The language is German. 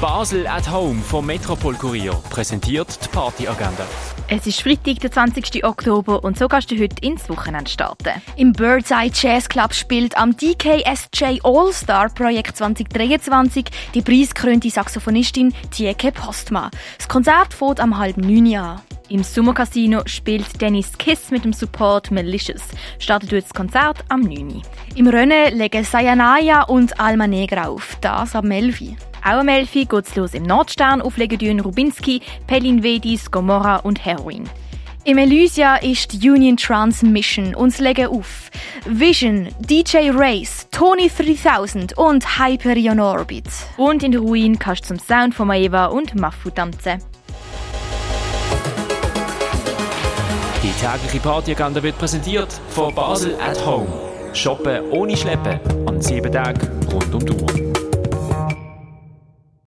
Basel at Home vom Metropol Kurier präsentiert die Partyagenda. Es ist Freitag, der 20. Oktober und so kannst du heute ins Wochenende starten. Im Birdseye Jazz Club spielt am DKSJ All-Star Projekt 2023 die preisgekrönte Saxophonistin Tieke Postma. Das Konzert fährt am halben neun an. Im Sommercasino spielt Dennis Kiss mit dem Support Malicious. Startet das Konzert am 9. Im Rennen legen Sayanaya und Alma Negra auf, das am 11. Auch am 11 geht's los im Nordstern auf Legedün Rubinski, Pelin Vedis, Gomorra und Heroin. Im Elysia ist Union Transmission und legen auf Vision, DJ Race, Tony 3000 und Hyperion Orbit. Und in der Ruin kannst du zum Sound von Maeva und Mafu tanzen. Die tägliche Partyagenda wird präsentiert von Basel at Home. Shoppen ohne Schleppen an sieben Tagen rund um die Uhr.